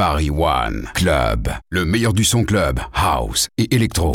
Paris One Club, le meilleur du son club, house et électro.